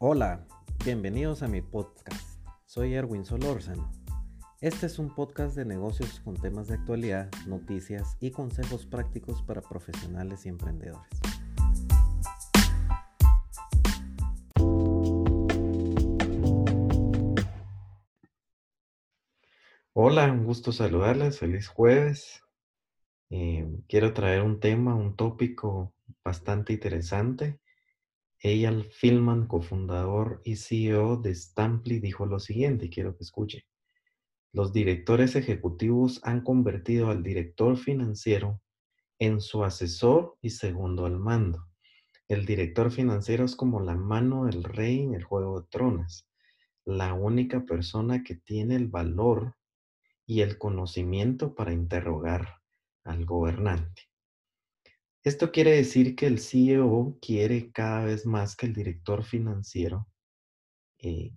Hola, bienvenidos a mi podcast. Soy Erwin Solórzano. Este es un podcast de negocios con temas de actualidad, noticias y consejos prácticos para profesionales y emprendedores. Hola, un gusto saludarles, feliz jueves. Eh, quiero traer un tema, un tópico bastante interesante Eyal Filman, cofundador y CEO de Stamply, dijo lo siguiente, quiero que escuche. Los directores ejecutivos han convertido al director financiero en su asesor y segundo al mando. El director financiero es como la mano del rey en el juego de tronos, la única persona que tiene el valor y el conocimiento para interrogar al gobernante. Esto quiere decir que el CEO quiere cada vez más que el director financiero eh,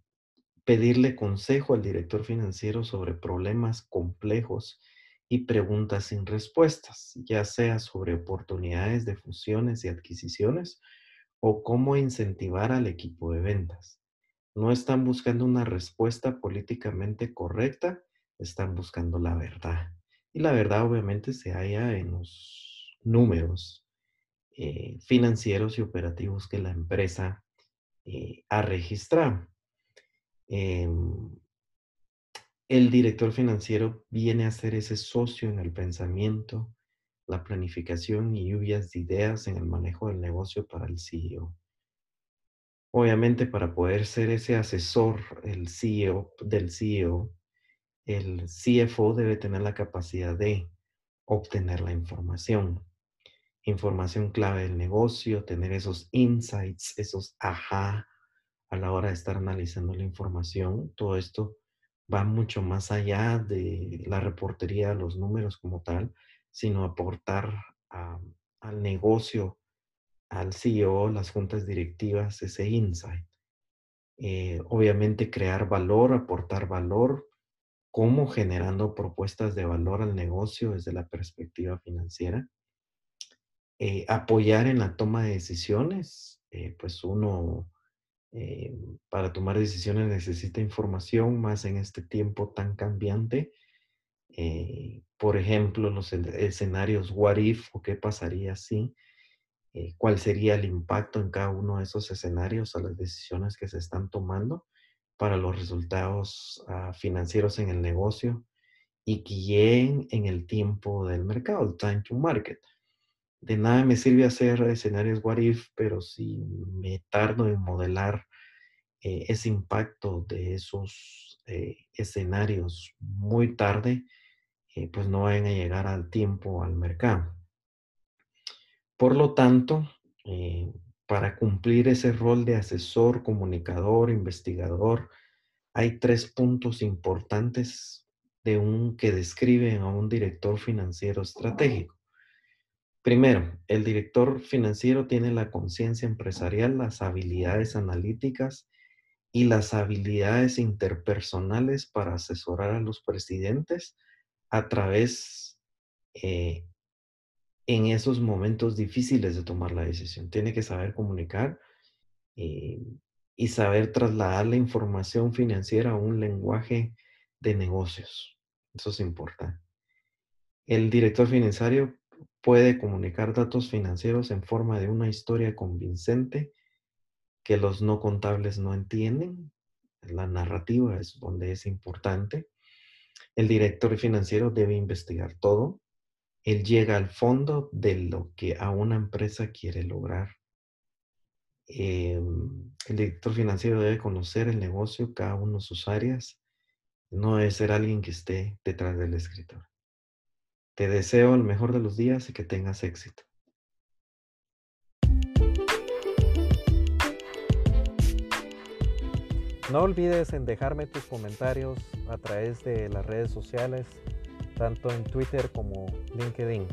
pedirle consejo al director financiero sobre problemas complejos y preguntas sin respuestas, ya sea sobre oportunidades de fusiones y adquisiciones o cómo incentivar al equipo de ventas. No están buscando una respuesta políticamente correcta, están buscando la verdad. Y la verdad obviamente se halla en los números, eh, financieros y operativos que la empresa eh, ha registrado. Em, el director financiero viene a ser ese socio en el pensamiento, la planificación y lluvias de ideas en el manejo del negocio para el CEO. Obviamente, para poder ser ese asesor el CEO, del CEO, el CFO debe tener la capacidad de obtener la información, información clave del negocio, tener esos insights, esos ajá a la hora de estar analizando la información. Todo esto va mucho más allá de la reportería, los números como tal, sino aportar al negocio, al CEO, las juntas directivas, ese insight. Eh, obviamente crear valor, aportar valor, como generando propuestas de valor al negocio desde la perspectiva financiera eh, apoyar en la toma de decisiones, eh, pues uno eh, para tomar decisiones necesita información más en este tiempo tan cambiante. por ejemplo, los escenarios what if o qué pasaría si, cuál sería el impacto en cada uno de esos escenarios a las decisiones que se están tomando para los resultados ah, financieros en el negocio y lleguen en el tiempo del mercado, el time to market de nada me sirve hacer escenarios what if, pero si me tardo en modelar eh, ese impacto de esos eh, escenarios muy tarde, eh, pues no van a llegar al tiempo al mercado. Por lo tanto, para cumplir ese rol de asesor, comunicador, investigador, hay tres puntos importantes de un que describen a un director financiero estratégico. Primero, el director financiero tiene la conciencia empresarial, las habilidades analíticas y las habilidades interpersonales para asesorar a los presidentes a través eh, en esos momentos difíciles de tomar la decisión. Tiene que saber comunicar eh, y saber trasladar la información financiera a un lenguaje de negocios. Eso es importante. El director financiero puede comunicar datos financieros en forma de una historia convincente que los no contables no entienden. La narrativa es donde es importante. El director financiero debe investigar todo. Él llega al fondo de lo que a una empresa quiere lograr. Em, el director financiero debe conocer el negocio, cada uno de sus áreas. No debe ser alguien que esté detrás del escritor. Te deseo el mejor de los días y que tengas éxito. No olvides en dejarme tus comentarios a través de las redes sociales, tanto en Twitter como LinkedIn.